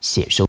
写收。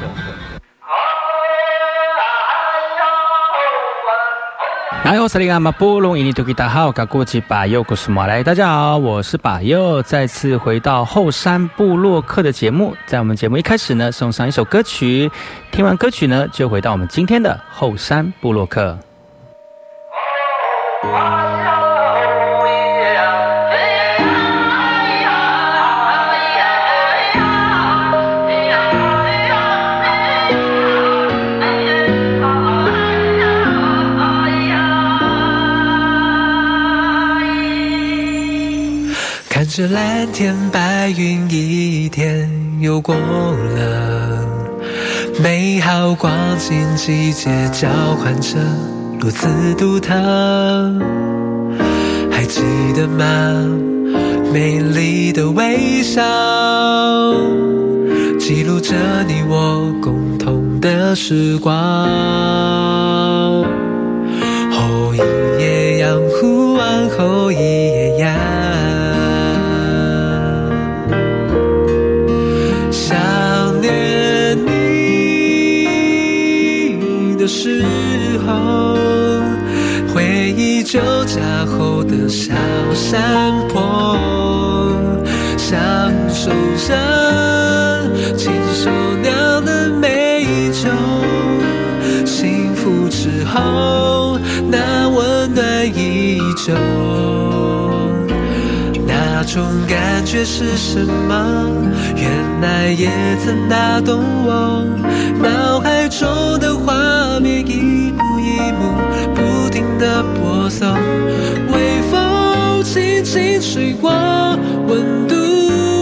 大家好，我是把右，再次回到后山部落客的节目。在我们节目一开始呢，送上一首歌曲，听完歌曲呢，就回到我们今天的后山部落客。这蓝天白云一天又过了，美好光景季节交换着如此独特，还记得吗？美丽的微笑，记录着你我共同的时光。后一夜阳湖山坡，享受着亲手酿的美酒，幸福之后那温暖依旧，那种感觉是什么？原来也曾打动我，脑海中的画面一幕一幕不停的播送，水光，温度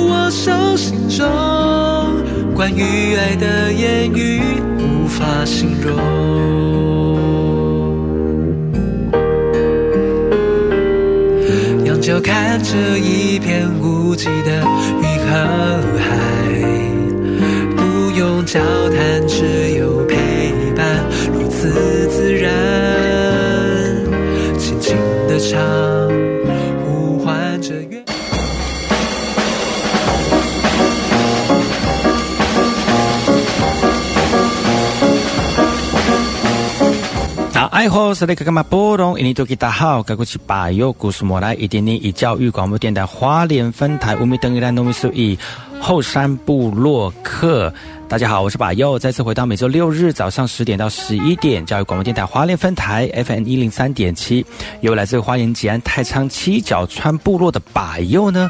我手心中，关于爱的言语无法形容，仰角看着一片无际的云和海，不用交谈，爱好是那个干嘛波动？印尼多吉大好，该过去把右故事莫来一点点以教育广播电台花莲分台乌米登伊兰农民数以后山部落客。大家好，我是把右，再次回到每周六日早上十点到十一点，教育广播电台花莲分台 FM 一零三点七，由来自花莲吉安太仓七角川部落的把右呢。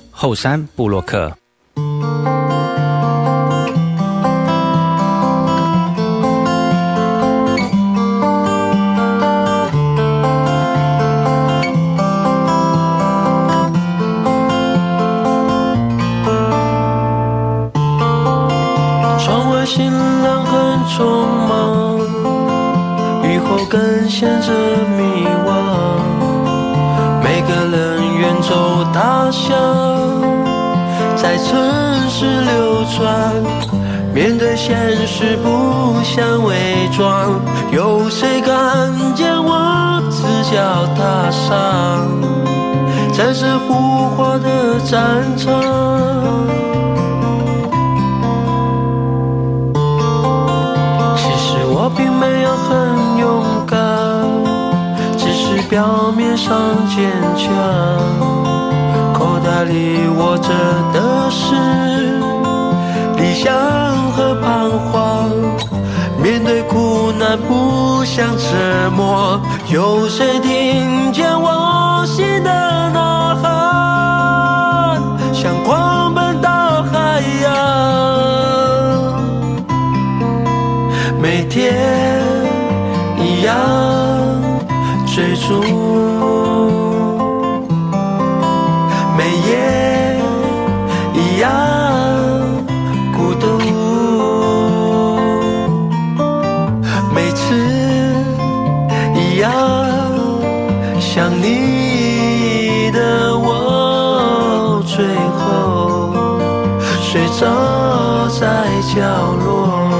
后山布洛克战场？其实我并没有很勇敢。只是表面上坚强，口袋里握着的是理想和彷徨。面对苦难不想沉默，有谁听见我心的每夜一样孤独，每次一样想你的我，最后睡着在角落。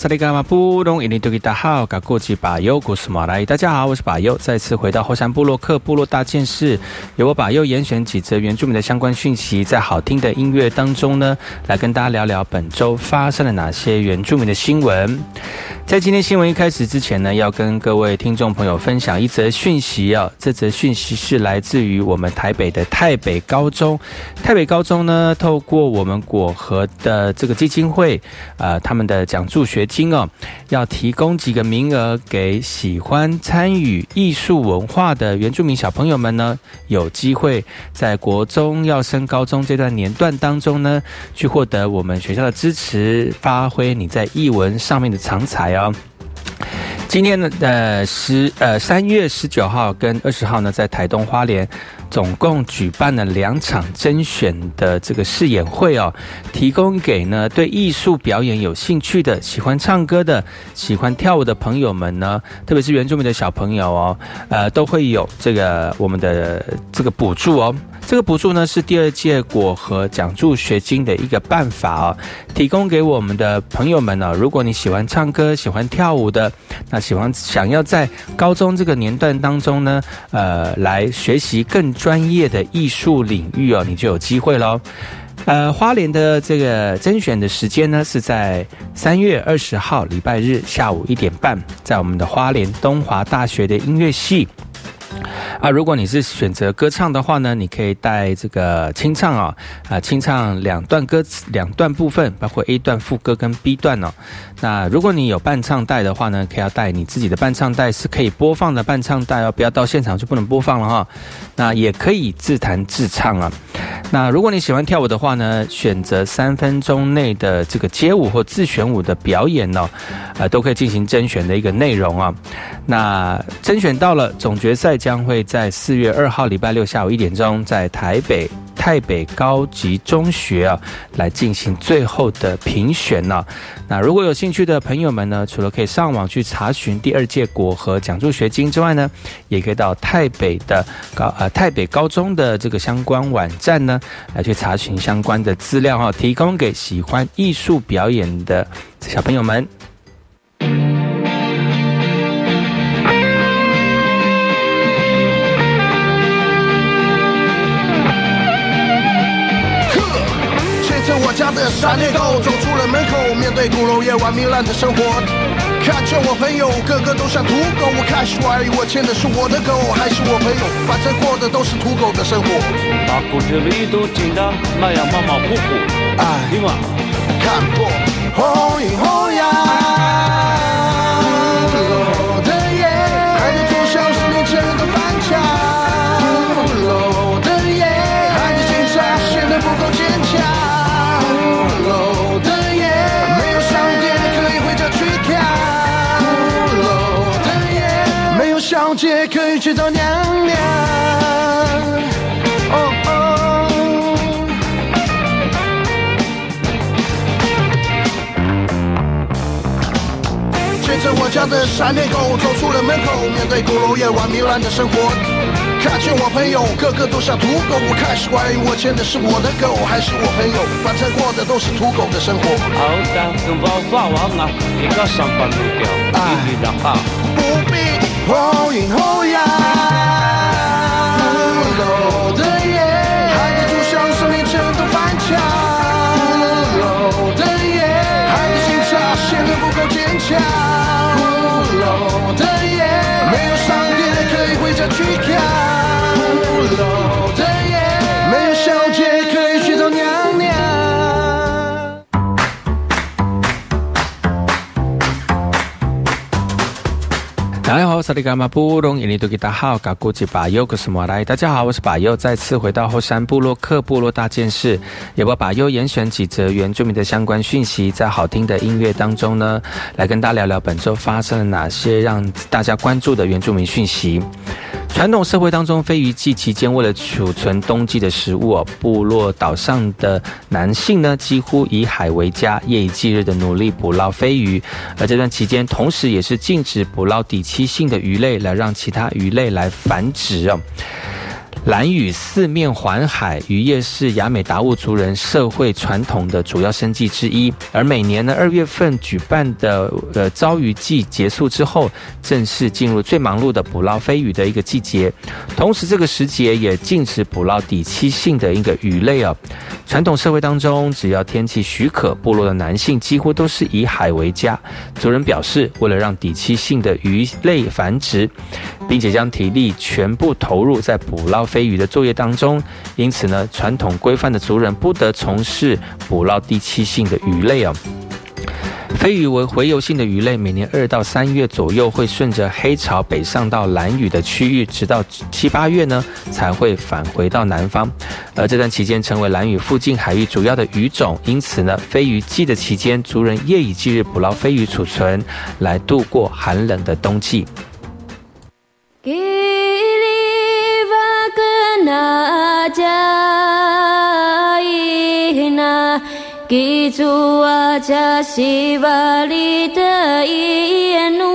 萨利伽马布隆伊尼多吉达好，噶过去巴尤古斯马来，大家好，我是巴尤，再次回到后山部落克部落大件事，由我巴尤严选几则原住民的相关讯息，在好听的音乐当中呢，来跟大家聊聊本周发生了哪些原住民的新闻。在今天新闻一开始之前呢，要跟各位听众朋友分享一则讯息啊。这则讯息是来自于我们台北的台北高中。台北高中呢，透过我们果核的这个基金会，呃，他们的奖助学金哦，要提供几个名额给喜欢参与艺术文化的原住民小朋友们呢，有机会在国中要升高中这段年段当中呢，去获得我们学校的支持，发挥你在艺文上面的长才哦。今天呢，呃，十呃三月十九号跟二十号呢，在台东花莲。总共举办了两场甄选的这个试演会哦，提供给呢对艺术表演有兴趣的、喜欢唱歌的、喜欢跳舞的朋友们呢，特别是原住民的小朋友哦，呃，都会有这个我们的这个补助哦。这个补助呢是第二届果核奖助学金的一个办法哦，提供给我们的朋友们呢，如果你喜欢唱歌、喜欢跳舞的，那喜欢想要在高中这个年段当中呢，呃，来学习更。专业的艺术领域哦，你就有机会喽。呃，花莲的这个甄选的时间呢，是在三月二十号礼拜日下午一点半，在我们的花莲东华大学的音乐系。啊，如果你是选择歌唱的话呢，你可以带这个清唱啊，啊，清唱两段歌词，两段部分，包括 A 段副歌跟 B 段哦。那如果你有伴唱带的话呢，可以要带你自己的伴唱带，是可以播放的伴唱带哦，不要到现场就不能播放了哈。那也可以自弹自唱啊。那如果你喜欢跳舞的话呢，选择三分钟内的这个街舞或自选舞的表演哦，呃，都可以进行甄选的一个内容啊。那甄选到了总决赛将会在四月二号礼拜六下午一点钟在台北。台北高级中学啊来进行最后的评选呢。那如果有兴趣的朋友们呢，除了可以上网去查询第二届国和奖助学金之外呢，也可以到台北的高呃台北高中的这个相关网站呢来去查询相关的资料哈，提供给喜欢艺术表演的小朋友们。闪电狗走出了门口，面对鼓楼夜晚糜烂的生活，看着我朋友个个都像土狗，我开始怀疑我牵的是我的狗还是我朋友，反正过的都是土狗的生活。把骨子里都紧张，那样马马虎虎，哎，听嘛，看破红阴红阳。家的闪电狗走出了门口，面对鼓楼夜晚糜烂的生活，看见我朋友个个都像土狗，我开始怀疑我牵的是我的狗还是我朋友，反正过的都是土狗的生活。好的，跟我发完啊，一个上班路标，一律的好。不必。后阴后阳，鼓楼的夜，海的主像生命全都翻墙。鼓楼的夜，海的心肠显得不够坚强。萨利伽马布隆，印尼多吉达好，嘎古吉巴尤克斯莫来。大家好，我是巴尤，再次回到后山部落克部落大件事，也把巴尤严选几则原住民的相关讯息，在好听的音乐当中呢，来跟大家聊聊本周发生了哪些让大家关注的原住民讯息。传统社会当中，飞鱼季期间为了储存冬季的食物，部落岛上的男性呢，几乎以海为家，夜以继日的努力捕捞飞鱼。而这段期间，同时也是禁止捕捞底栖性的鱼类，来让其他鱼类来繁殖哦。蓝屿四面环海，渔业是雅美达悟族人社会传统的主要生计之一。而每年呢二月份举办的呃遭鱼季结束之后，正式进入最忙碌的捕捞飞鱼的一个季节。同时，这个时节也禁止捕捞底栖性的一个鱼类啊。传统社会当中，只要天气许可，部落的男性几乎都是以海为家。族人表示，为了让底栖性的鱼类繁殖，并且将体力全部投入在捕捞。飞鱼的作业当中，因此呢，传统规范的族人不得从事捕捞地栖性的鱼类哦。飞鱼为洄游性的鱼类，每年二到三月左右会顺着黑潮北上到蓝屿的区域，直到七八月呢才会返回到南方。而这段期间成为蓝屿附近海域主要的鱼种，因此呢，飞鱼季的期间，族人夜以继日捕捞飞鱼储存，来度过寒冷的冬季。Gili vakna jaina Kichua chashivalita ienu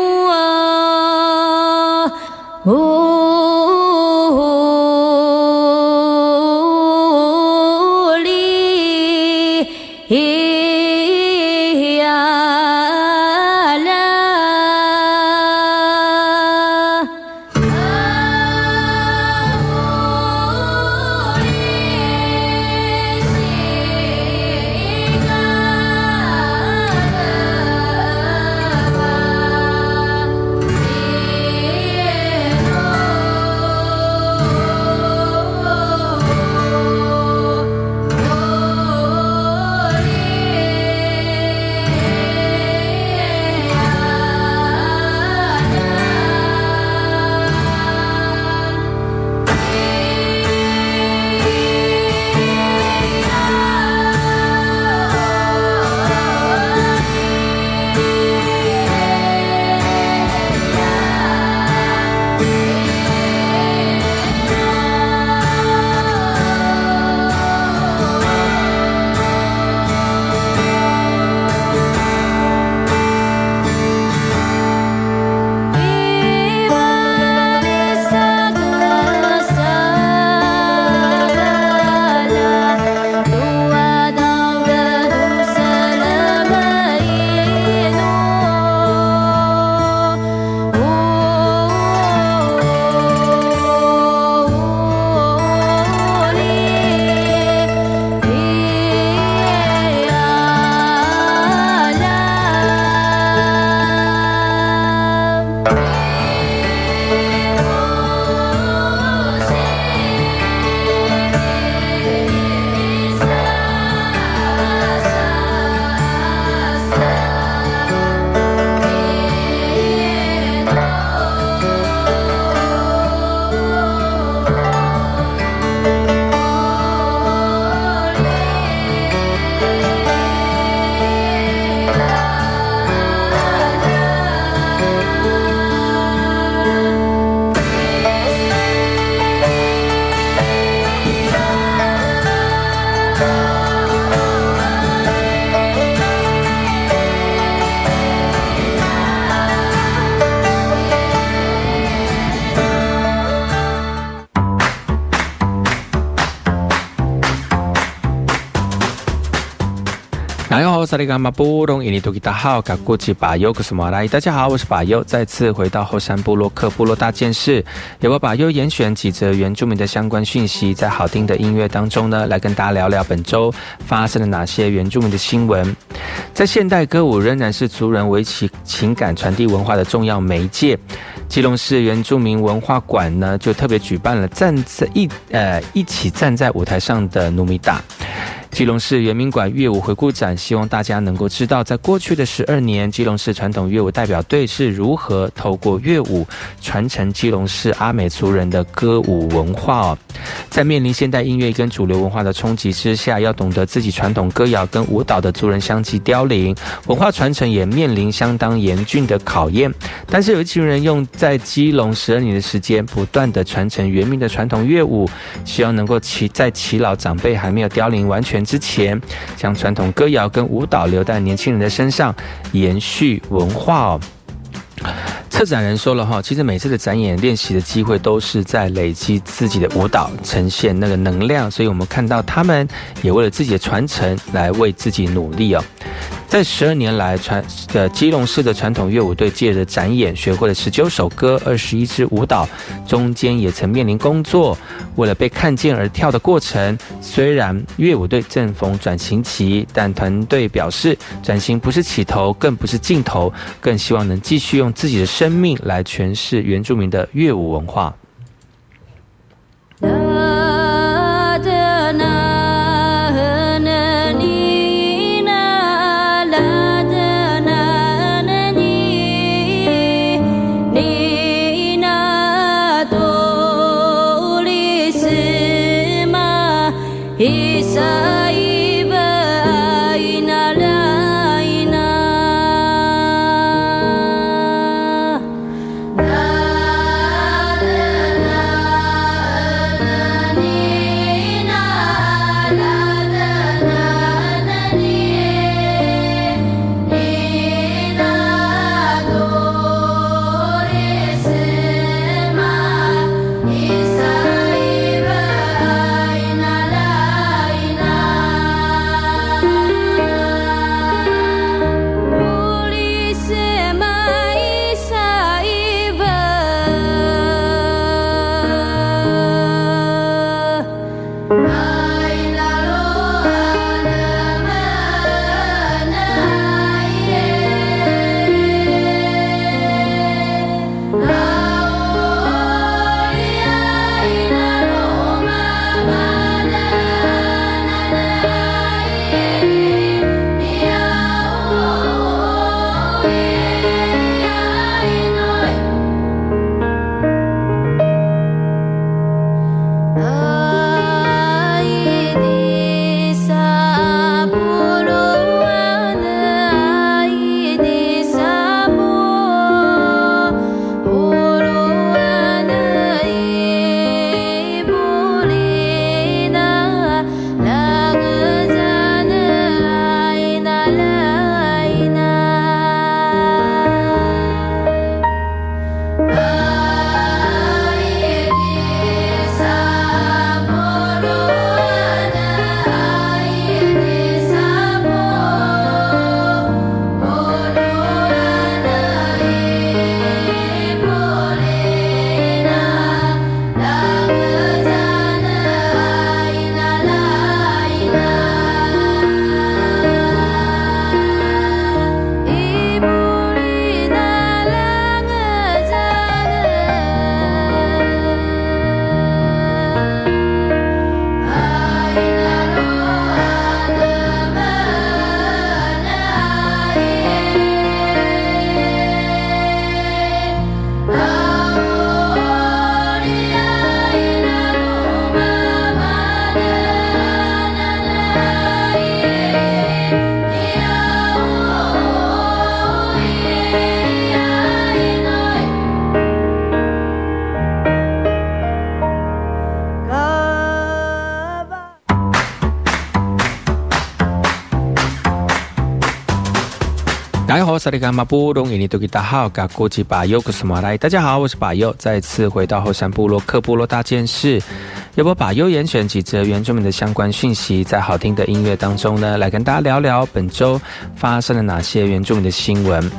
大家好，我是巴尤，再次回到后山部落克部落大件事，也把巴尤严选几则原住民的相关讯息，在好听的音乐当中呢，来跟大家聊聊本周发生了哪些原住民的新闻。在现代歌舞仍然是族人维持情感传递文化的重要媒介，基隆市原住民文化馆呢，就特别举办了站在一呃一起站在舞台上的努米达。基隆市圆明馆乐舞回顾展，希望大家能够知道，在过去的十二年，基隆市传统乐舞代表队是如何透过乐舞传承基隆市阿美族人的歌舞文化哦。在面临现代音乐跟主流文化的冲击之下，要懂得自己传统歌谣跟舞蹈的族人相继凋零，文化传承也面临相当严峻的考验。但是有一群人用在基隆十二年的时间，不断的传承原民的传统乐舞，希望能够其在耆老长辈还没有凋零完全。之前，将传统歌谣跟舞蹈留在年轻人的身上，延续文化哦。策展人说了哈，其实每次的展演练习的机会都是在累积自己的舞蹈，呈现那个能量，所以我们看到他们也为了自己的传承来为自己努力哦。在十二年来，传的基隆市的传统乐舞队借着展演，学会了十九首歌、二十一支舞蹈，中间也曾面临工作，为了被看见而跳的过程。虽然乐舞队正逢转型期，但团队表示，转型不是起头，更不是尽头，更希望能继续用自己的生命来诠释原住民的乐舞文化。Bye. 萨利卡马布隆伊尼多吉达好，嘎古吉巴尤古斯马来。大家好，我是巴尤，再次回到后山部落克部落大件事。要不把优严选几则原住民的相关讯息，在好听的音乐当中呢，来跟大家聊聊本周发生了哪些原住民的新闻。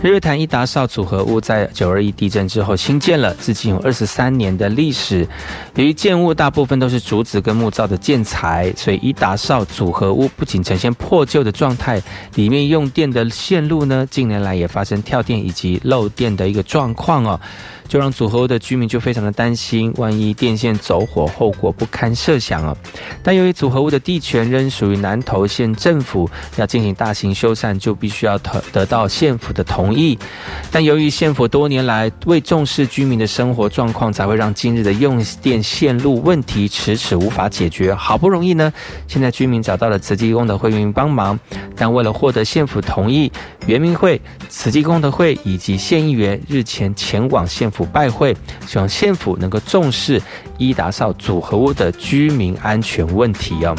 日月潭一达少组合屋在九二一地震之后新建了，至今有二十三年的历史。由于建物大部分都是竹子跟木造的建材，所以一达少组合屋不仅呈现破旧的状态，里面用电的线路呢，近年来也发生跳电以及漏电的一个状况哦。就让组合屋的居民就非常的担心，万一电线走火，后果不堪设想啊！但由于组合屋的地权仍属于南投县政府，要进行大型修缮，就必须要得得到县府的同意。但由于县府多年来未重视居民的生活状况，才会让今日的用电线路问题迟迟无法解决。好不容易呢，现在居民找到了慈济功德会愿意帮忙，但为了获得县府同意，原民会、慈济功德会以及县议员日前前往县府。府拜会，希望县府能够重视伊达少组合屋的居民安全问题哦。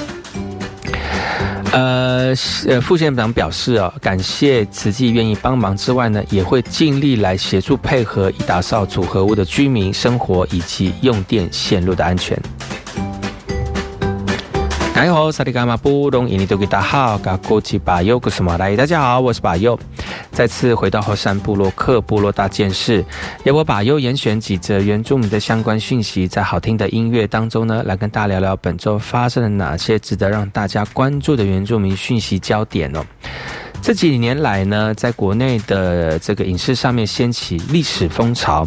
呃，呃，副县长表示啊，感谢慈济愿意帮忙之外呢，也会尽力来协助配合伊达少组合屋的居民生活以及用电线路的安全。大家好，萨利伽马布隆伊尼多吉达好，嘎古吉巴尤古斯马来，大家好，我是巴尤，再次回到后山部落克部落大件事，由我巴尤严选几则原住民的相关讯息，在好听的音乐当中呢，来跟大家聊聊本周发生了哪些值得让大家关注的原住民讯息焦点哦。这几年来呢，在国内的这个影视上面掀起历史风潮，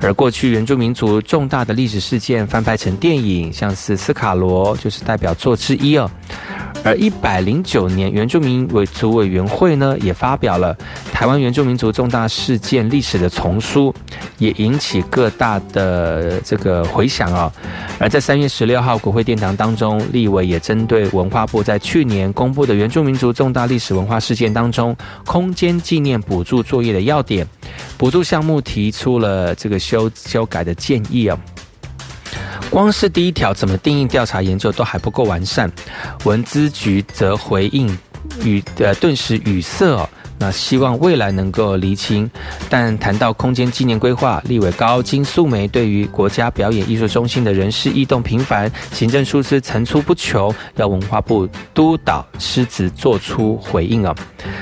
而过去原住民族重大的历史事件翻拍成电影，像是斯卡罗就是代表作之一哦。而一百零九年，原住民委族委员会呢也发表了台湾原住民族重大事件历史的丛书，也引起各大的这个回响啊。而在三月十六号国会殿堂当中，立委也针对文化部在去年公布的原住民族重大历史文化事件当中空间纪念补助作业的要点，补助项目提出了这个修修改的建议啊。光是第一条怎么定义调查研究都还不够完善，文资局则回应语呃顿时语塞哦。那希望未来能够厘清，但谈到空间纪念规划，立委高金素梅对于国家表演艺术中心的人事异动频繁，行政疏失层出不穷，要文化部督导失职做出回应啊！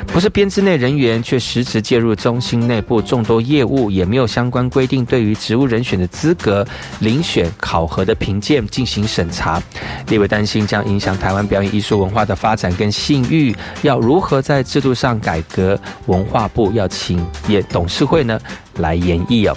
不是编制内人员，却实质介入中心内部众多业务，也没有相关规定对于职务人选的资格、遴选、考核的评鉴进行审查，立委担心将影响台湾表演艺术文化的发展跟信誉，要如何在制度上改革？文化部要请也董事会呢来演绎哦。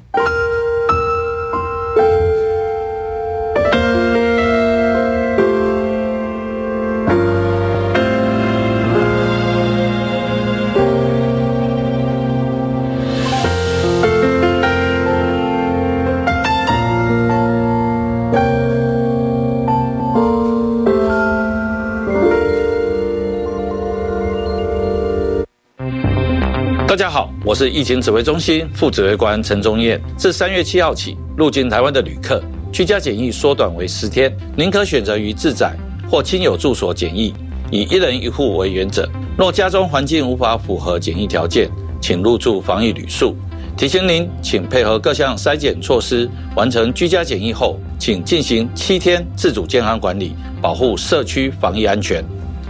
我是疫情指挥中心副指挥官陈宗彦。自三月七号起，入境台湾的旅客居家检疫缩短为十天，您可选择于自宅或亲友住所检疫，以一人一户为原则。若家中环境无法符合检疫条件，请入住防疫旅宿。提醒您，请配合各项筛检措施，完成居家检疫后，请进行七天自主健康管理，保护社区防疫安全。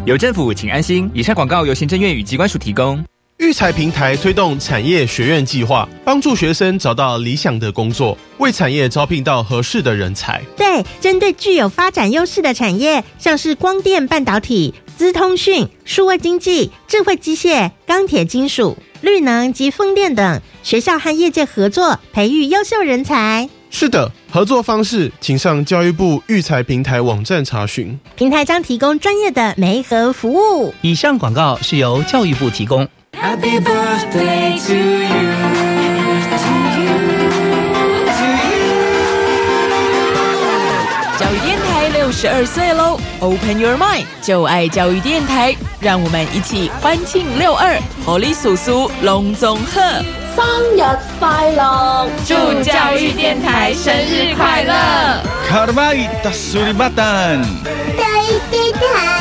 有政府，请安心。以上广告由行政院与机关署提供。育才平台推动产业学院计划，帮助学生找到理想的工作，为产业招聘到合适的人才。对，针对具有发展优势的产业，像是光电、半导体、资通讯、数位经济、智慧机械、钢铁、金属、绿能及风电等，学校和业界合作，培育优秀人才。是的，合作方式请上教育部育才平台网站查询。平台将提供专业的媒合服务。以上广告是由教育部提供。Happy birthday to you. To you. To you. 教育电台六十二岁喽！Open your mind，就爱教育电台，让我们一起欢庆六二，活力叔叔隆重贺，生日快乐！祝教育电台生日快乐！卡德巴伊达苏里巴丹，教育电台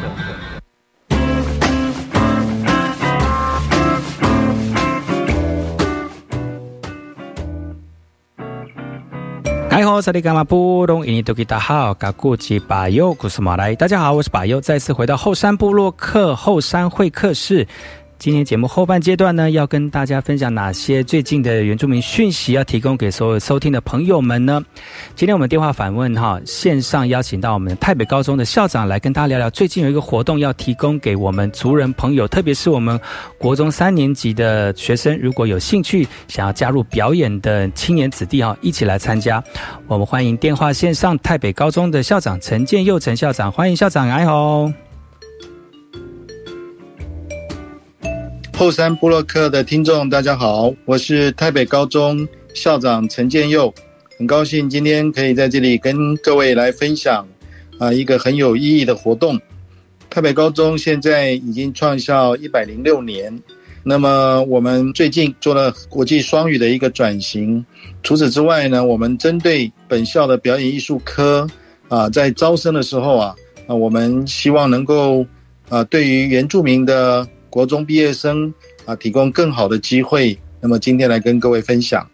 大家好，我是巴尤，再次回到后山部落客后山会客室。今天节目后半阶段呢，要跟大家分享哪些最近的原住民讯息，要提供给所有收听的朋友们呢？今天我们电话访问哈，线上邀请到我们台北高中的校长来跟大家聊聊，最近有一个活动要提供给我们族人朋友，特别是我们国中三年级的学生，如果有兴趣想要加入表演的青年子弟哈，一起来参加。我们欢迎电话线上台北高中的校长陈建佑陈校长，欢迎校长，哎吼。后山部落客的听众，大家好，我是台北高中校长陈建佑，很高兴今天可以在这里跟各位来分享啊一个很有意义的活动。台北高中现在已经创校一百零六年，那么我们最近做了国际双语的一个转型。除此之外呢，我们针对本校的表演艺术科啊，在招生的时候啊，啊我们希望能够啊对于原住民的国中毕业生啊，提供更好的机会。那么今天来跟各位分享。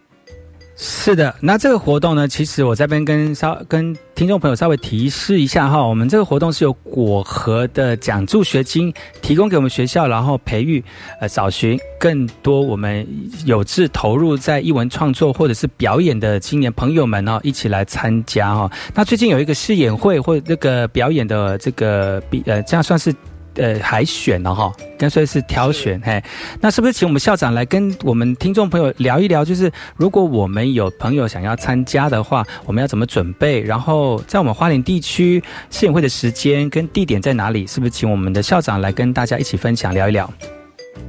是的，那这个活动呢，其实我这边跟稍跟听众朋友稍微提示一下哈，我们这个活动是由果核的奖助学金提供给我们学校，然后培育呃找寻更多我们有志投入在艺文创作或者是表演的青年朋友们哦，一起来参加哈。那最近有一个试演会或者这个表演的这个比呃，这样算是。呃，海选了哈，干脆是挑选，嘿，那是不是请我们校长来跟我们听众朋友聊一聊？就是如果我们有朋友想要参加的话，我们要怎么准备？然后在我们花莲地区试演会的时间跟地点在哪里？是不是请我们的校长来跟大家一起分享聊一聊？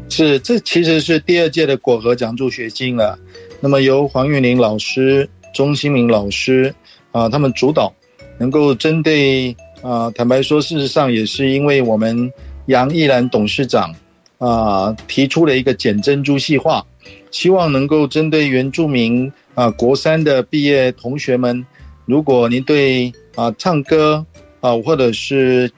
是，这其实是第二届的果核奖助学金了。那么由黄玉玲老师、钟新明老师啊，他们主导，能够针对。啊，坦白说，事实上也是因为我们杨毅兰董事长啊提出了一个减珍珠细化，希望能够针对原住民啊国三的毕业同学们，如果您对啊唱歌啊或者是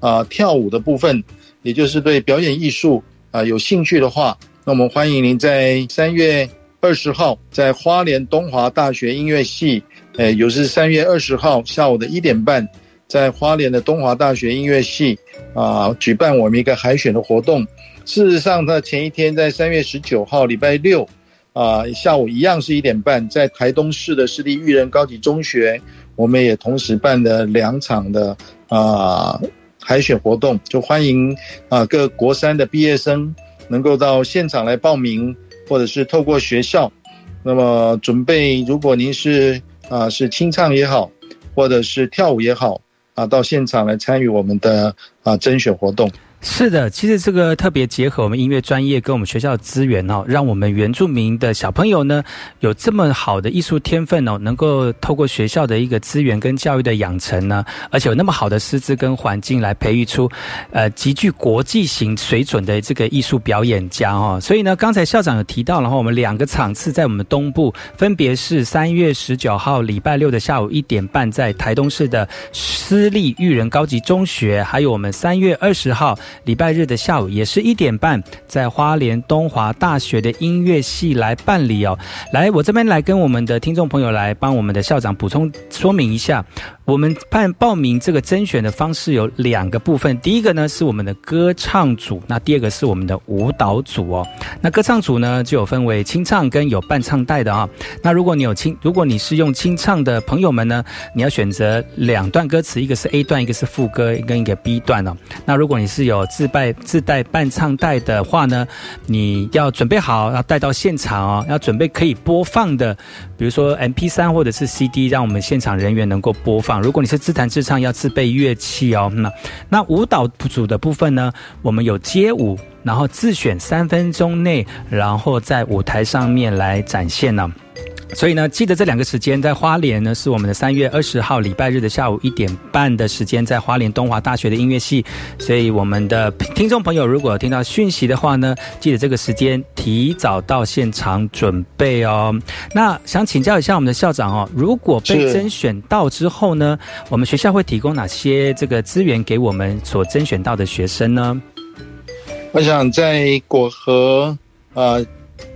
啊跳舞的部分，也就是对表演艺术啊有兴趣的话，那我们欢迎您在三月二十号在花莲东华大学音乐系，呃，也是三月二十号下午的一点半。在花莲的东华大学音乐系啊，举办我们一个海选的活动。事实上，它前一天在三月十九号礼拜六啊下午一样是一点半，在台东市的市立育人高级中学，我们也同时办了两场的啊海选活动，就欢迎啊各国三的毕业生能够到现场来报名，或者是透过学校，那么准备，如果您是啊是清唱也好，或者是跳舞也好。啊，到现场来参与我们的啊甄选活动。是的，其实这个特别结合我们音乐专业跟我们学校的资源哦，让我们原住民的小朋友呢有这么好的艺术天分哦，能够透过学校的一个资源跟教育的养成呢，而且有那么好的师资跟环境来培育出呃极具国际型水准的这个艺术表演家哦。所以呢，刚才校长有提到，然后我们两个场次在我们东部，分别是三月十九号礼拜六的下午一点半，在台东市的私立育人高级中学，还有我们三月二十号。礼拜日的下午也是一点半，在花莲东华大学的音乐系来办理哦。来，我这边来跟我们的听众朋友来帮我们的校长补充说明一下。我们办报名这个甄选的方式有两个部分，第一个呢是我们的歌唱组，那第二个是我们的舞蹈组哦。那歌唱组呢就有分为清唱跟有伴唱带的啊。那如果你有清，如果你是用清唱的朋友们呢，你要选择两段歌词，一个是 A 段，一个是副歌，跟一个 B 段哦。那如果你是有自带自带伴唱带的话呢，你要准备好要带到现场哦，要准备可以播放的，比如说 MP 三或者是 CD，让我们现场人员能够播放。如果你是自弹自唱，要自备乐器哦。那那舞蹈组的部分呢？我们有街舞，然后自选三分钟内，然后在舞台上面来展现呢。所以呢，记得这两个时间，在花莲呢是我们的三月二十号礼拜日的下午一点半的时间，在花莲东华大学的音乐系。所以我们的听众朋友，如果听到讯息的话呢，记得这个时间提早到现场准备哦。那想请教一下我们的校长哦，如果被甄选到之后呢，我们学校会提供哪些这个资源给我们所甄选到的学生呢？我想在果核呃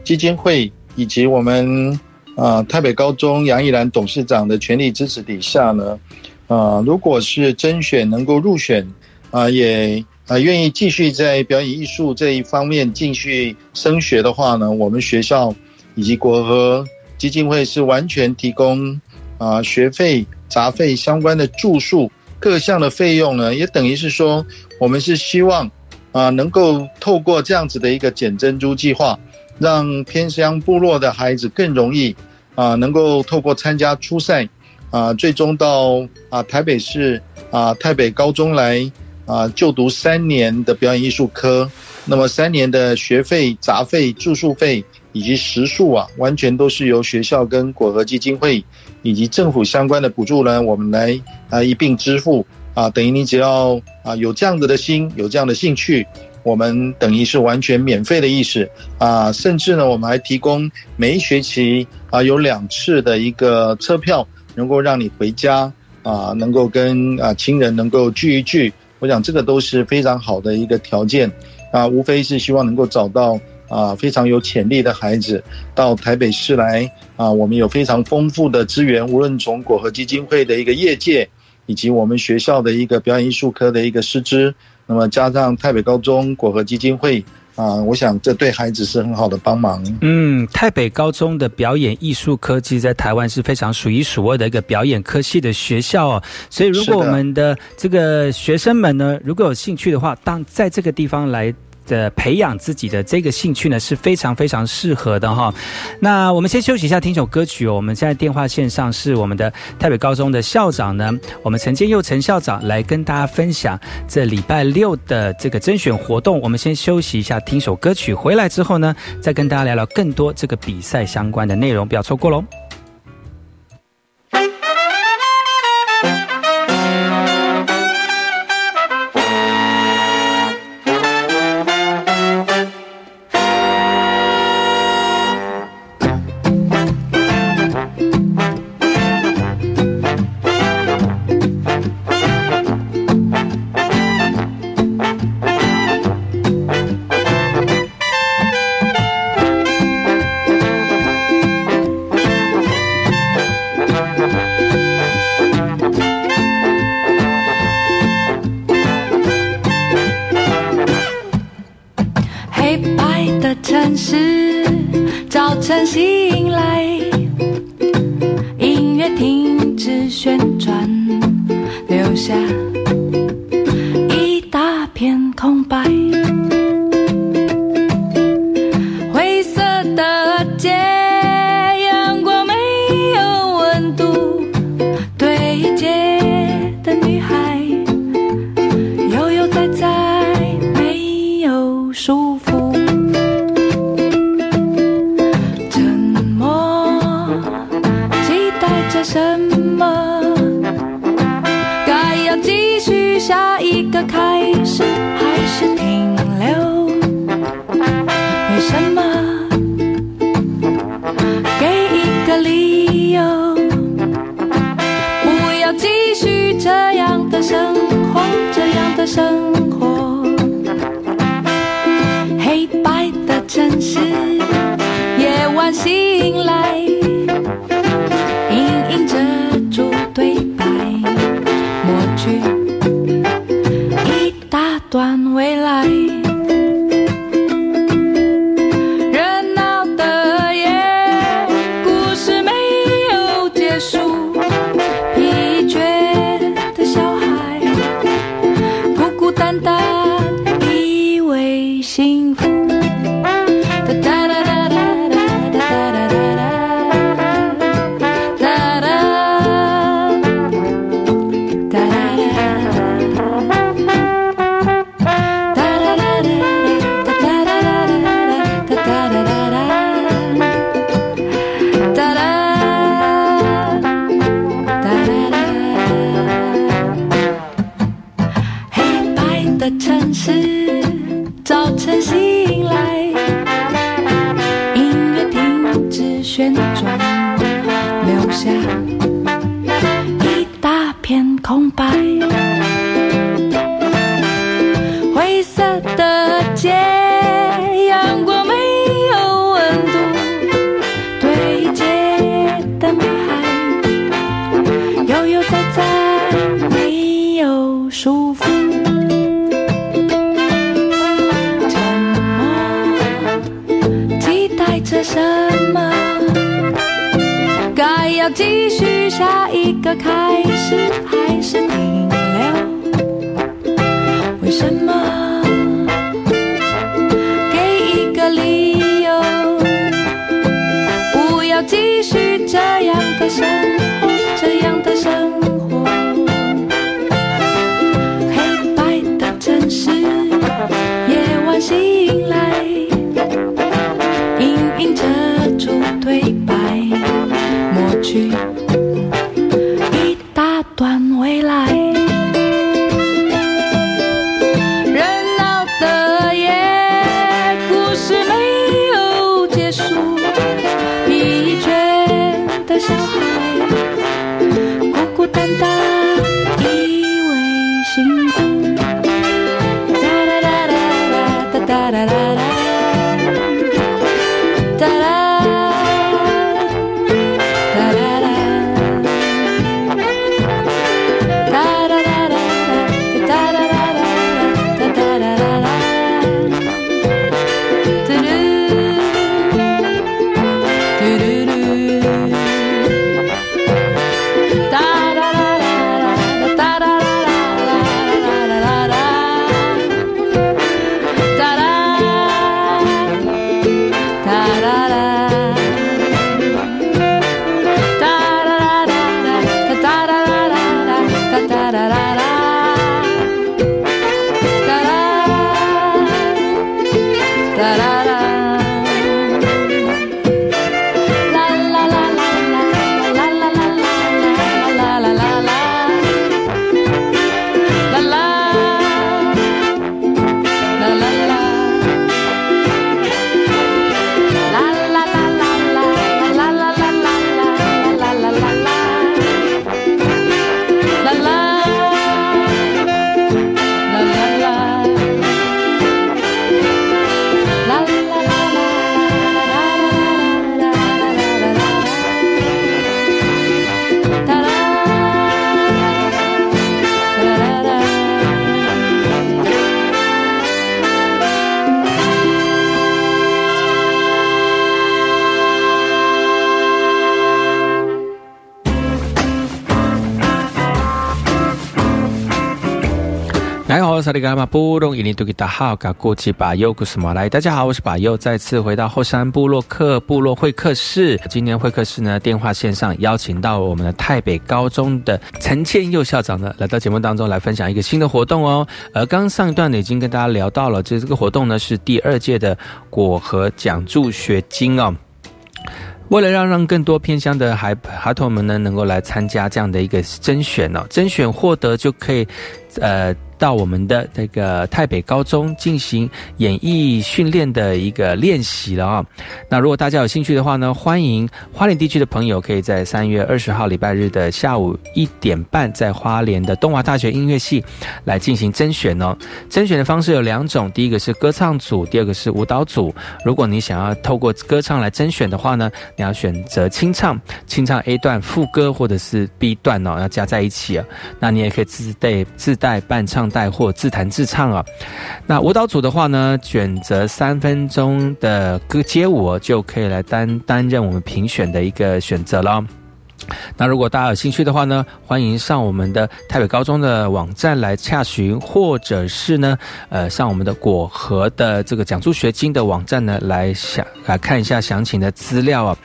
基金会以及我们。啊，台北高中杨义兰董事长的全力支持底下呢，啊，如果是甄选能够入选，啊，也啊愿意继续在表演艺术这一方面继续升学的话呢，我们学校以及国和基金会是完全提供啊学费、杂费相关的住宿各项的费用呢，也等于是说，我们是希望啊能够透过这样子的一个捡珍珠计划，让偏乡部落的孩子更容易。啊，能够透过参加初赛，啊，最终到啊台北市啊台北高中来啊就读三年的表演艺术科，那么三年的学费、杂费、住宿费以及食宿啊，完全都是由学校跟果核基金会以及政府相关的补助呢，我们来啊一并支付啊，等于你只要啊有这样子的心，有这样的兴趣。我们等于是完全免费的意思啊，甚至呢，我们还提供每一学期啊有两次的一个车票，能够让你回家啊，能够跟啊亲人能够聚一聚。我想这个都是非常好的一个条件啊，无非是希望能够找到啊非常有潜力的孩子到台北市来啊，我们有非常丰富的资源，无论从果核基金会的一个业界，以及我们学校的一个表演艺术科的一个师资。那么加上台北高中果核基金会啊，我想这对孩子是很好的帮忙。嗯，台北高中的表演艺术科技在台湾是非常数一数二的一个表演科系的学校哦。所以如果我们的这个学生们呢，如果有兴趣的话，当在这个地方来。的培养自己的这个兴趣呢是非常非常适合的哈。那我们先休息一下，听首歌曲哦。我们现在电话线上是我们的台北高中的校长呢，我们陈建佑陈校长来跟大家分享这礼拜六的这个甄选活动。我们先休息一下，听首歌曲，回来之后呢，再跟大家聊聊更多这个比赛相关的内容，不要错过喽。着什么？该要继续下一个开始还是停留？为什么？that I 萨利嘎玛布隆伊尼杜吉达好，嘎古吉巴尤古斯马来。大家好，我是巴尤，再次回到后山部落客部落会客室。今天会客室呢，电话线上邀请到我们的台北高中的陈建佑校长呢，来到节目当中来分享一个新的活动哦。而刚上一段呢，已经跟大家聊到了，就是这个活动呢是第二届的果核奖助学金哦。为了让让更多偏乡的孩孩童们呢，能够来参加这样的一个甄选哦，甄选获得就可以，呃。到我们的这个台北高中进行演艺训练的一个练习了啊。那如果大家有兴趣的话呢，欢迎花莲地区的朋友可以在三月二十号礼拜日的下午一点半，在花莲的东华大学音乐系来进行甄选哦。甄选的方式有两种，第一个是歌唱组，第二个是舞蹈组。如果你想要透过歌唱来甄选的话呢，你要选择清唱，清唱 A 段副歌或者是 B 段哦，要加在一起啊。那你也可以自带自带伴唱。带或自弹自唱啊，那舞蹈组的话呢，选择三分钟的歌街舞就可以来担担任我们评选的一个选择了。那如果大家有兴趣的话呢，欢迎上我们的台北高中的网站来洽询，或者是呢，呃，上我们的果核的这个奖助学金的网站呢来想来看一下详情的资料啊。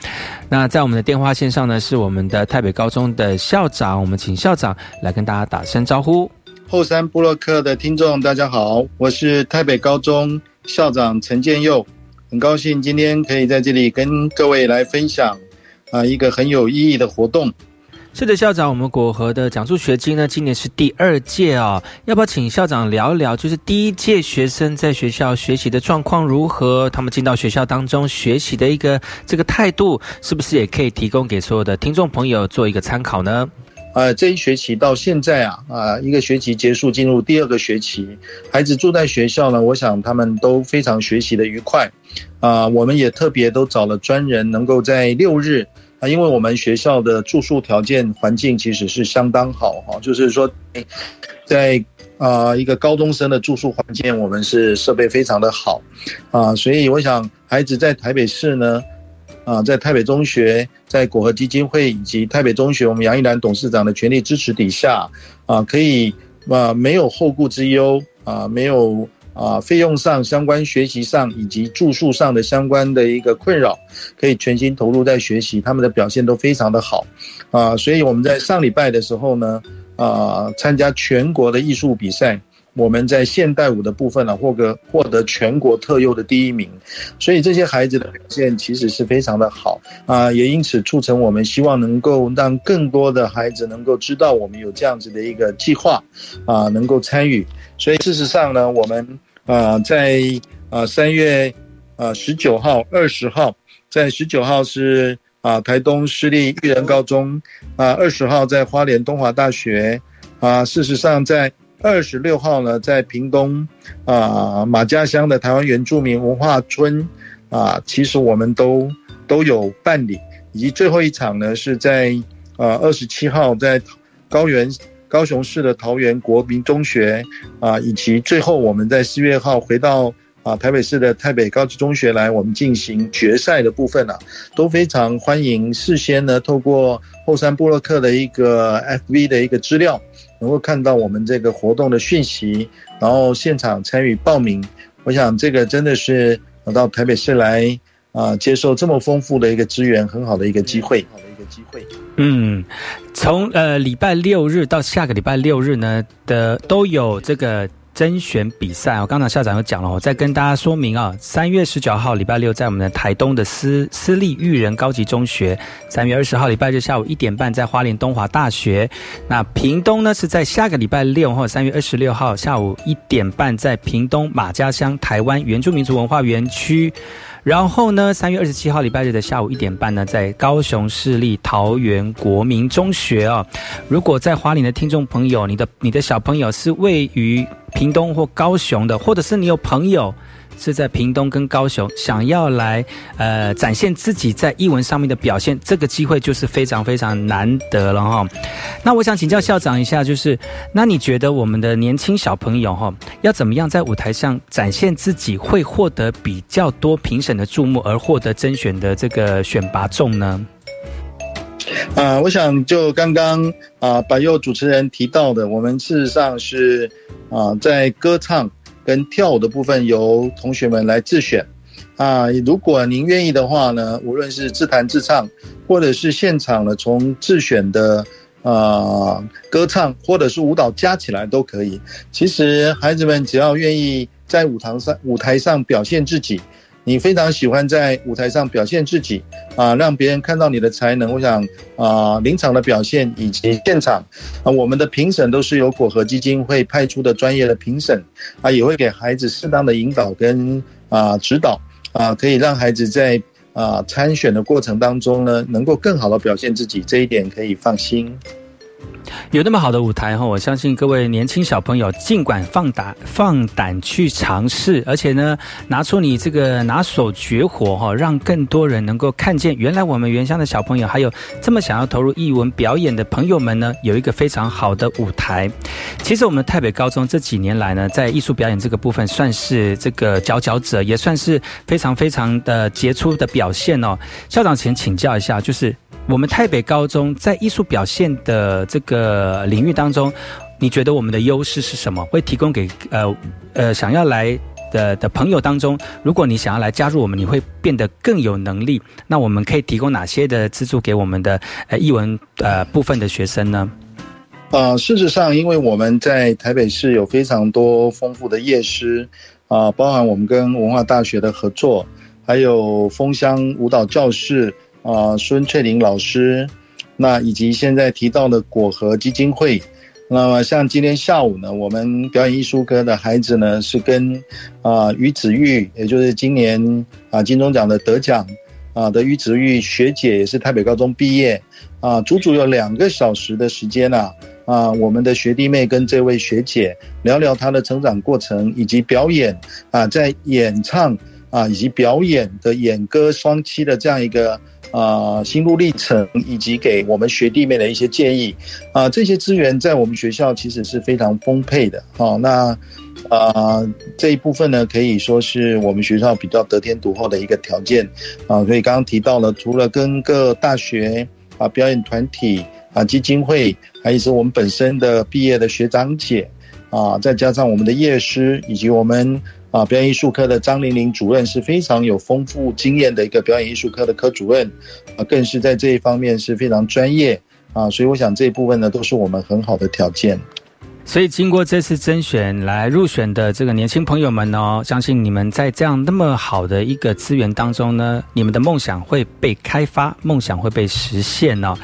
那在我们的电话线上呢，是我们的台北高中的校长，我们请校长来跟大家打声招呼。后山布洛克的听众，大家好，我是台北高中校长陈建佑，很高兴今天可以在这里跟各位来分享啊一个很有意义的活动。是的，校长，我们果核的奖助学金呢，今年是第二届啊，要不要请校长聊一聊，就是第一届学生在学校学习的状况如何？他们进到学校当中学习的一个这个态度，是不是也可以提供给所有的听众朋友做一个参考呢？呃，这一学期到现在啊，啊，一个学期结束，进入第二个学期，孩子住在学校呢，我想他们都非常学习的愉快，啊，我们也特别都找了专人，能够在六日啊，因为我们学校的住宿条件环境其实是相当好哈，就是说，在啊一个高中生的住宿环境，我们是设备非常的好，啊，所以我想孩子在台北市呢。啊，在台北中学，在果核基金会以及台北中学，我们杨一兰董事长的全力支持底下，啊，可以啊没有后顾之忧啊，没有啊费用上相关学习上以及住宿上的相关的一个困扰，可以全心投入在学习，他们的表现都非常的好，啊，所以我们在上礼拜的时候呢，啊，参加全国的艺术比赛。我们在现代舞的部分呢，获得获得全国特优的第一名，所以这些孩子的表现其实是非常的好啊，也因此促成我们希望能够让更多的孩子能够知道我们有这样子的一个计划啊，能够参与。所以事实上呢，我们啊在啊三月啊十九号、二十号，在十九号是啊台东市立育人高中啊，二十号在花莲东华大学啊，事实上在。二十六号呢，在屏东啊马家乡的台湾原住民文化村啊，其实我们都都有办理，以及最后一场呢是在啊二十七号在高原高雄市的桃园国民中学啊，以及最后我们在四月号回到啊台北市的台北高级中学来，我们进行决赛的部分啊，都非常欢迎事先呢透过后山布洛克的一个 FV 的一个资料。能够看到我们这个活动的讯息，然后现场参与报名，我想这个真的是我到台北市来啊，接受这么丰富的一个资源，很好的一个机会。好的一个机会。嗯，从呃礼拜六日到下个礼拜六日呢的都有这个。甄选比赛哦，刚才校长有讲了，我再跟大家说明啊。三月十九号礼拜六，在我们的台东的私私立育人高级中学；三月二十号礼拜日下午一点半，在花莲东华大学。那屏东呢，是在下个礼拜六或三月二十六号下午一点半，在屏东马家乡台湾原住民族文化园区。然后呢，三月二十七号礼拜日的下午一点半呢，在高雄市立桃园国民中学啊。如果在花莲的听众朋友，你的你的小朋友是位于屏东或高雄的，或者是你有朋友。是在屏东跟高雄，想要来呃展现自己在译文上面的表现，这个机会就是非常非常难得了哈。那我想请教校长一下，就是那你觉得我们的年轻小朋友哈，要怎么样在舞台上展现自己，会获得比较多评审的注目，而获得甄选的这个选拔中呢？啊，我想就刚刚啊，白佑主持人提到的，我们事实上是啊，在歌唱跟跳舞的部分由同学们来自选啊。如果您愿意的话呢，无论是自弹自唱，或者是现场的从自选的啊歌唱或者是舞蹈加起来都可以。其实孩子们只要愿意在舞台上舞台上表现自己。你非常喜欢在舞台上表现自己啊，让别人看到你的才能。我想啊，临场的表现以及现场啊，我们的评审都是由果核基金会派出的专业的评审啊，也会给孩子适当的引导跟啊指导啊，可以让孩子在啊参选的过程当中呢，能够更好的表现自己，这一点可以放心。有那么好的舞台哈，我相信各位年轻小朋友尽管放胆放胆去尝试，而且呢，拿出你这个拿手绝活哈，让更多人能够看见，原来我们原乡的小朋友还有这么想要投入艺文表演的朋友们呢，有一个非常好的舞台。其实我们台北高中这几年来呢，在艺术表演这个部分算是这个佼佼者，也算是非常非常的杰出的表现哦。校长，请请教一下，就是。我们台北高中在艺术表现的这个领域当中，你觉得我们的优势是什么？会提供给呃呃想要来的的朋友当中，如果你想要来加入我们，你会变得更有能力。那我们可以提供哪些的资助给我们的呃艺文呃部分的学生呢？啊，事实上，因为我们在台北市有非常多丰富的夜师啊，包含我们跟文化大学的合作，还有枫香舞蹈教室。啊，孙翠玲老师，那以及现在提到的果核基金会，那么像今天下午呢，我们表演艺术科的孩子呢，是跟啊于子玉，也就是今年啊金钟奖的得奖啊的于子玉学姐，也是台北高中毕业啊，足足有两个小时的时间呐啊，我们的学弟妹跟这位学姐聊聊她的成长过程，以及表演啊，在演唱啊以及表演的演歌双栖的这样一个。啊，心路历程以及给我们学弟妹的一些建议，啊，这些资源在我们学校其实是非常丰沛的。好，那啊这一部分呢，可以说是我们学校比较得天独厚的一个条件啊。所以刚刚提到了，除了跟各大学啊表演团体啊基金会，还有是我们本身的毕业的学长姐啊，再加上我们的业师以及我们。啊，表演艺术科的张玲玲主任是非常有丰富经验的一个表演艺术科的科主任，啊，更是在这一方面是非常专业啊，所以我想这一部分呢，都是我们很好的条件。所以，经过这次甄选来入选的这个年轻朋友们呢，相信你们在这样那么好的一个资源当中呢，你们的梦想会被开发，梦想会被实现哦。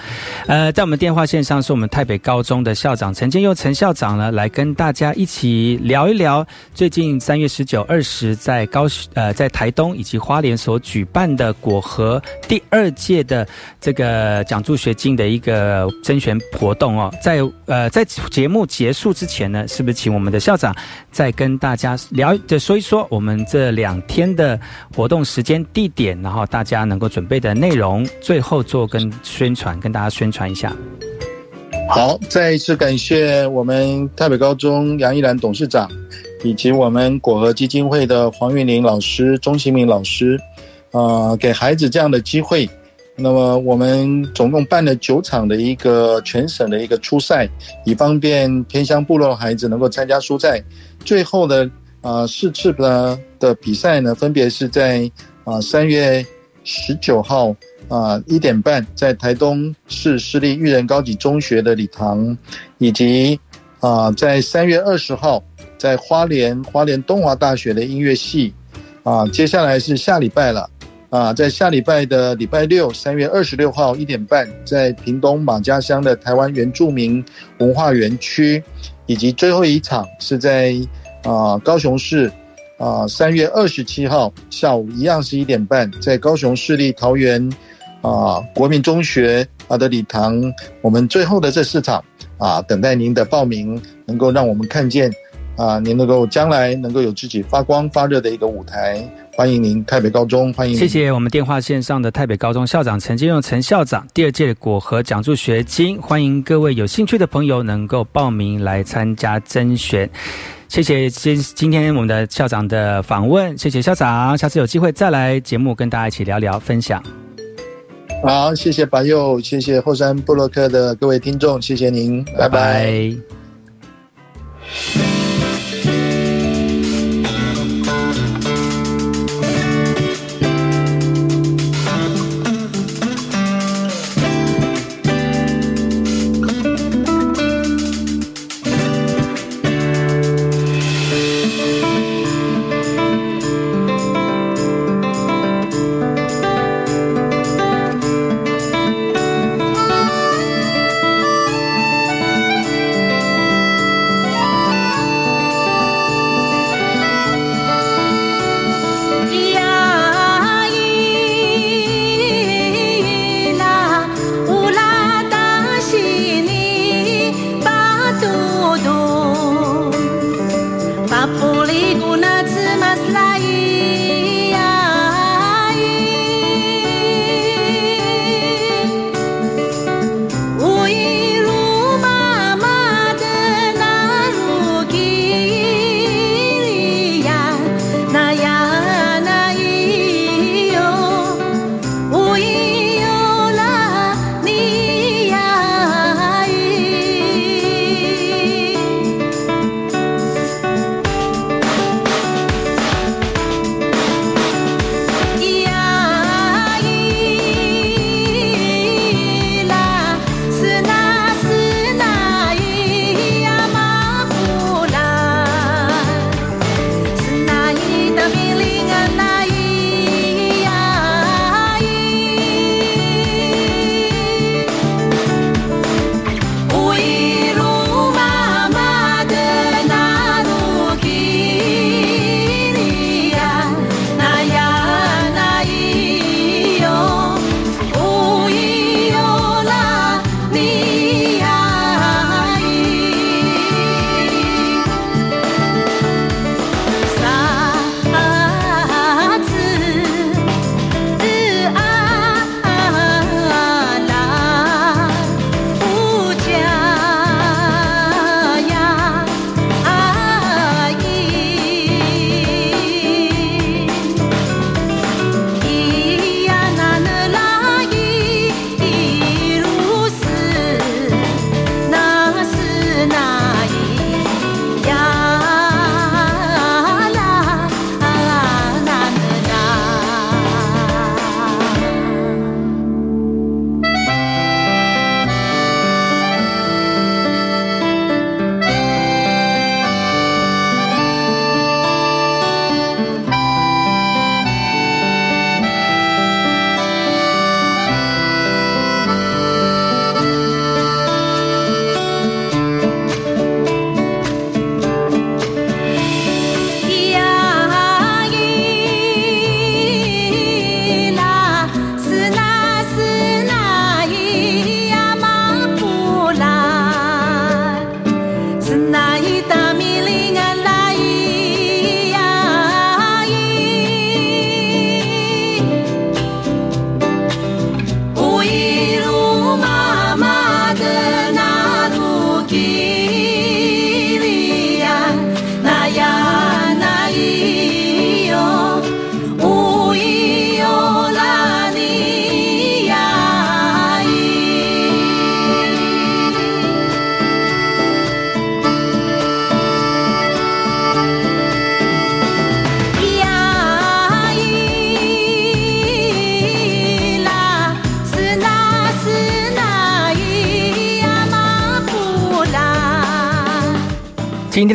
呃，在我们电话线上是我们台北高中的校长陈建佑陈校长呢，来跟大家一起聊一聊最近三月十九、二十在高呃在台东以及花莲所举办的果核第二届的这个奖助学金的一个甄选活动哦。在呃在节目结束。之前呢，是不是请我们的校长再跟大家聊再说一说我们这两天的活动时间、地点，然后大家能够准备的内容，最后做跟宣传，跟大家宣传一下。好，再一次感谢我们台北高中杨一兰董事长，以及我们果核基金会的黄玉玲老师、钟新明老师，啊，给孩子这样的机会。那么我们总共办了九场的一个全省的一个初赛，以方便偏乡部落孩子能够参加初赛。最后的啊四次的的比赛呢，分别是在啊三月十九号啊一点半在台东市私立育人高级中学的礼堂，以及啊在三月二十号在花莲花莲东华大学的音乐系。啊，接下来是下礼拜了。啊，在下礼拜的礼拜六，三月二十六号一点半，在屏东马家乡的台湾原住民文化园区，以及最后一场是在啊高雄市，啊三月二十七号下午一样是一点半，在高雄市立桃园啊国民中学啊的礼堂，我们最后的这四场啊，等待您的报名，能够让我们看见啊您能够将来能够有自己发光发热的一个舞台欢迎您太北高中欢迎谢谢我们电话线上的太北高中校长陈金荣陈校长第二届果核奖助学金欢迎各位有兴趣的朋友能够报名来参加甄选。谢谢今今天我们的校长的访问谢谢校长下次有机会再来节目跟大家一起聊聊分享。好谢谢白佑谢谢后山布洛克的各位听众谢谢您拜拜。